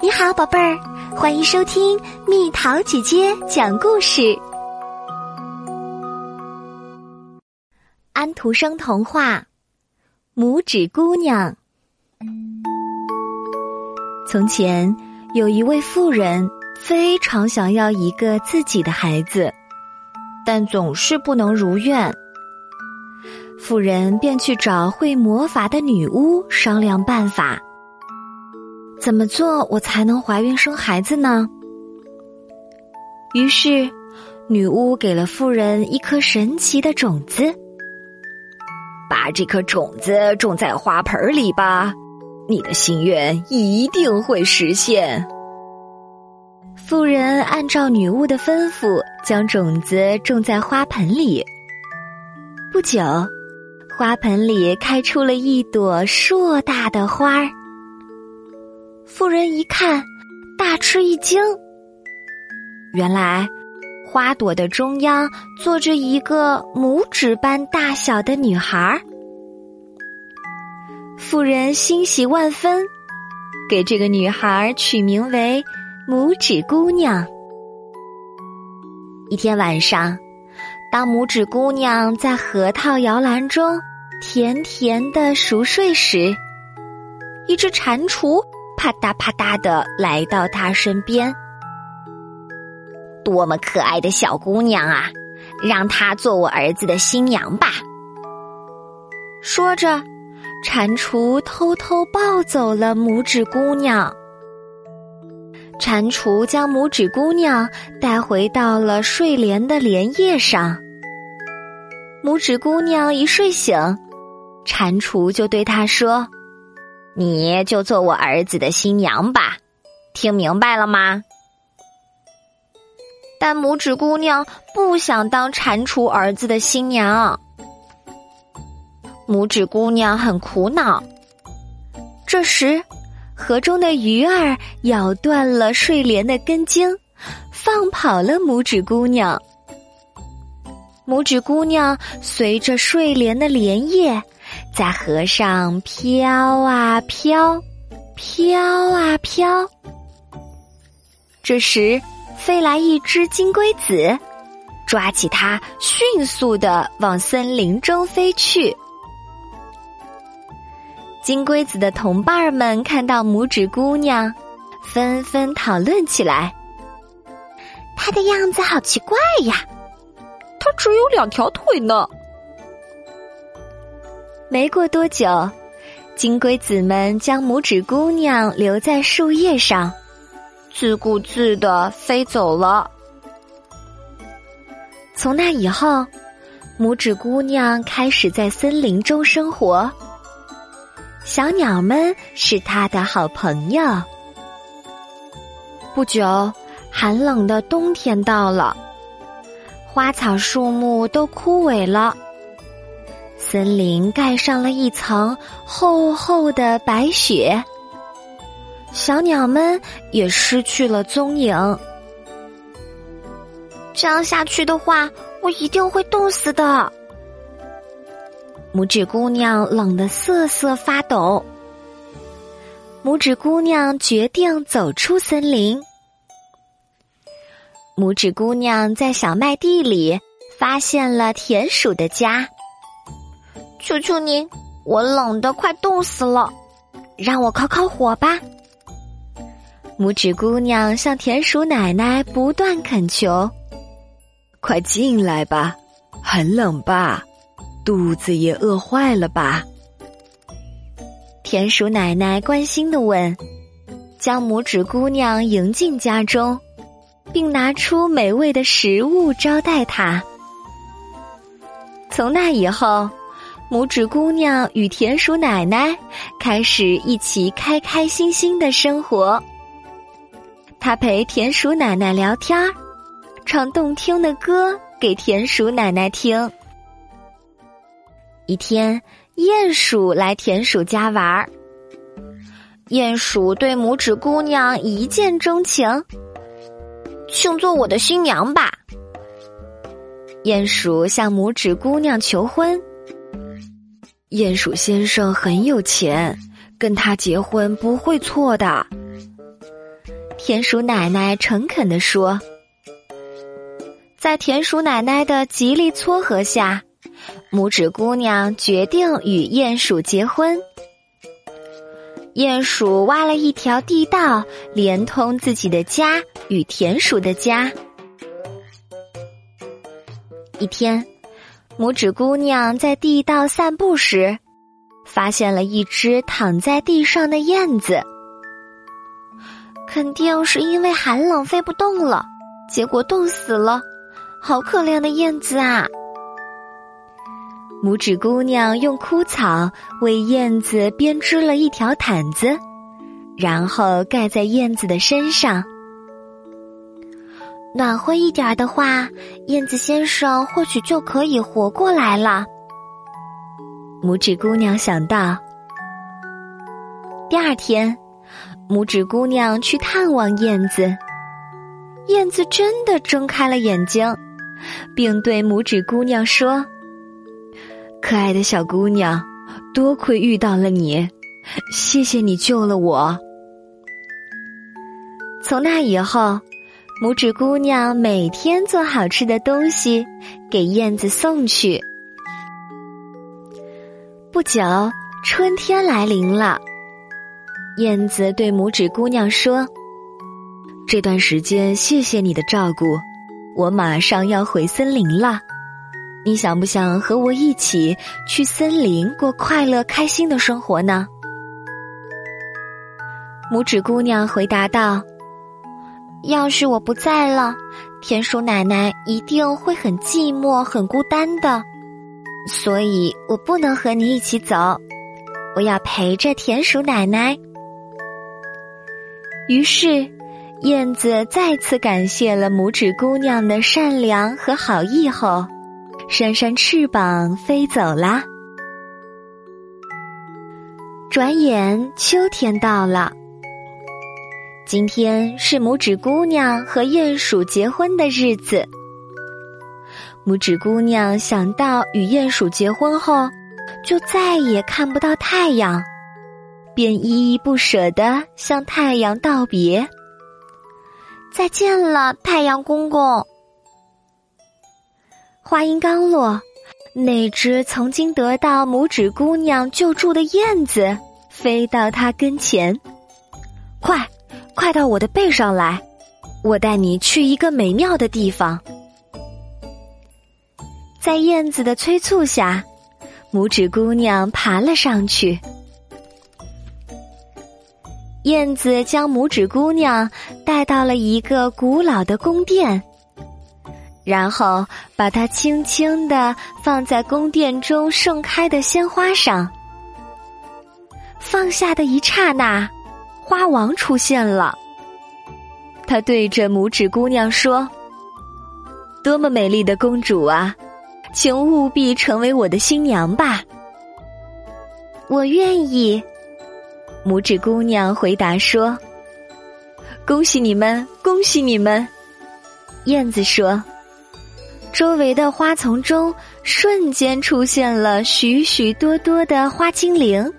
你好，宝贝儿，欢迎收听蜜桃姐姐讲故事。安徒生童话《拇指姑娘》。从前有一位妇人，非常想要一个自己的孩子，但总是不能如愿。妇人便去找会魔法的女巫商量办法。怎么做我才能怀孕生孩子呢？于是，女巫给了妇人一颗神奇的种子，把这颗种子种在花盆里吧，你的心愿一定会实现。妇人按照女巫的吩咐，将种子种在花盆里。不久，花盆里开出了一朵硕大的花儿。妇人一看，大吃一惊。原来，花朵的中央坐着一个拇指般大小的女孩。妇人欣喜万分，给这个女孩取名为拇指姑娘。一天晚上，当拇指姑娘在核桃摇篮中甜甜的熟睡时，一只蟾蜍。啪嗒啪嗒的来到他身边，多么可爱的小姑娘啊！让她做我儿子的新娘吧。说着，蟾蜍偷偷抱走了拇指姑娘。蟾蜍将拇指姑娘带回到了睡莲的莲叶上。拇指姑娘一睡醒，蟾蜍就对她说。你就做我儿子的新娘吧，听明白了吗？但拇指姑娘不想当蟾蜍儿子的新娘。拇指姑娘很苦恼。这时，河中的鱼儿咬断了睡莲的根茎，放跑了拇指姑娘。拇指姑娘随着睡莲的莲叶。在河上飘啊飘，飘啊飘。这时，飞来一只金龟子，抓起它，迅速的往森林中飞去。金龟子的同伴们看到拇指姑娘，纷纷讨论起来。她的样子好奇怪呀，她只有两条腿呢。没过多久，金龟子们将拇指姑娘留在树叶上，自顾自的飞走了。从那以后，拇指姑娘开始在森林中生活。小鸟们是她的好朋友。不久，寒冷的冬天到了，花草树木都枯萎了。森林盖上了一层厚厚的白雪，小鸟们也失去了踪影。这样下去的话，我一定会冻死的。拇指姑娘冷得瑟瑟发抖。拇指姑娘决定走出森林。拇指姑娘在小麦地里发现了田鼠的家。求求您，我冷的快冻死了，让我烤烤火吧。拇指姑娘向田鼠奶奶不断恳求：“快进来吧，很冷吧，肚子也饿坏了吧？”田鼠奶奶关心的问，将拇指姑娘迎进家中，并拿出美味的食物招待她。从那以后。拇指姑娘与田鼠奶奶开始一起开开心心的生活。她陪田鼠奶奶聊天儿，唱动听的歌给田鼠奶奶听。一天，鼹鼠来田鼠家玩儿。鼹鼠对拇指姑娘一见钟情，请做我的新娘吧。鼹鼠向拇指姑娘求婚。鼹鼠先生很有钱，跟他结婚不会错的。田鼠奶奶诚恳地说。在田鼠奶奶的极力撮合下，拇指姑娘决定与鼹鼠结婚。鼹鼠挖了一条地道，连通自己的家与田鼠的家。一天，拇指姑娘在地道散步时，发现了一只躺在地上的燕子。肯定是因为寒冷飞不动了，结果冻死了。好可怜的燕子啊！拇指姑娘用枯草为燕子编织了一条毯子，然后盖在燕子的身上。暖和一点的话，燕子先生或许就可以活过来了。拇指姑娘想到。第二天，拇指姑娘去探望燕子，燕子真的睁开了眼睛。并对拇指姑娘说：“可爱的小姑娘，多亏遇到了你，谢谢你救了我。”从那以后，拇指姑娘每天做好吃的东西给燕子送去。不久，春天来临了，燕子对拇指姑娘说：“这段时间，谢谢你的照顾。”我马上要回森林了，你想不想和我一起去森林过快乐开心的生活呢？拇指姑娘回答道：“要是我不在了，田鼠奶奶一定会很寂寞、很孤单的，所以我不能和你一起走，我要陪着田鼠奶奶。”于是。燕子再次感谢了拇指姑娘的善良和好意后，扇扇翅膀飞走了。转眼秋天到了，今天是拇指姑娘和鼹鼠结婚的日子。拇指姑娘想到与鼹鼠结婚后，就再也看不到太阳，便依依不舍地向太阳道别。再见了，太阳公公。话音刚落，那只曾经得到拇指姑娘救助的燕子飞到他跟前，快，快到我的背上来，我带你去一个美妙的地方。在燕子的催促下，拇指姑娘爬了上去。燕子将拇指姑娘带到了一个古老的宫殿，然后把它轻轻的放在宫殿中盛开的鲜花上。放下的一刹那，花王出现了。他对着拇指姑娘说：“多么美丽的公主啊，请务必成为我的新娘吧！”我愿意。拇指姑娘回答说：“恭喜你们，恭喜你们！”燕子说：“周围的花丛中瞬间出现了许许多多的花精灵，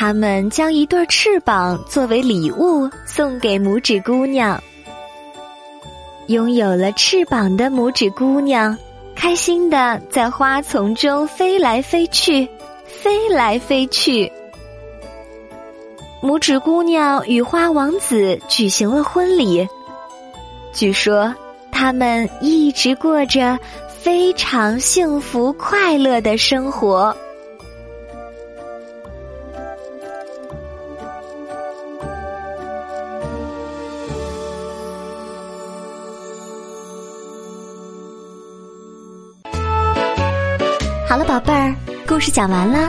他们将一对翅膀作为礼物送给拇指姑娘。拥有了翅膀的拇指姑娘，开心的在花丛中飞来飞去，飞来飞去。”拇指姑娘与花王子举行了婚礼，据说他们一直过着非常幸福快乐的生活。好了，宝贝儿，故事讲完了，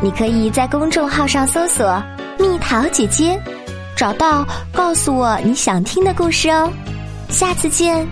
你可以在公众号上搜索。蜜桃姐姐，找到，告诉我你想听的故事哦，下次见。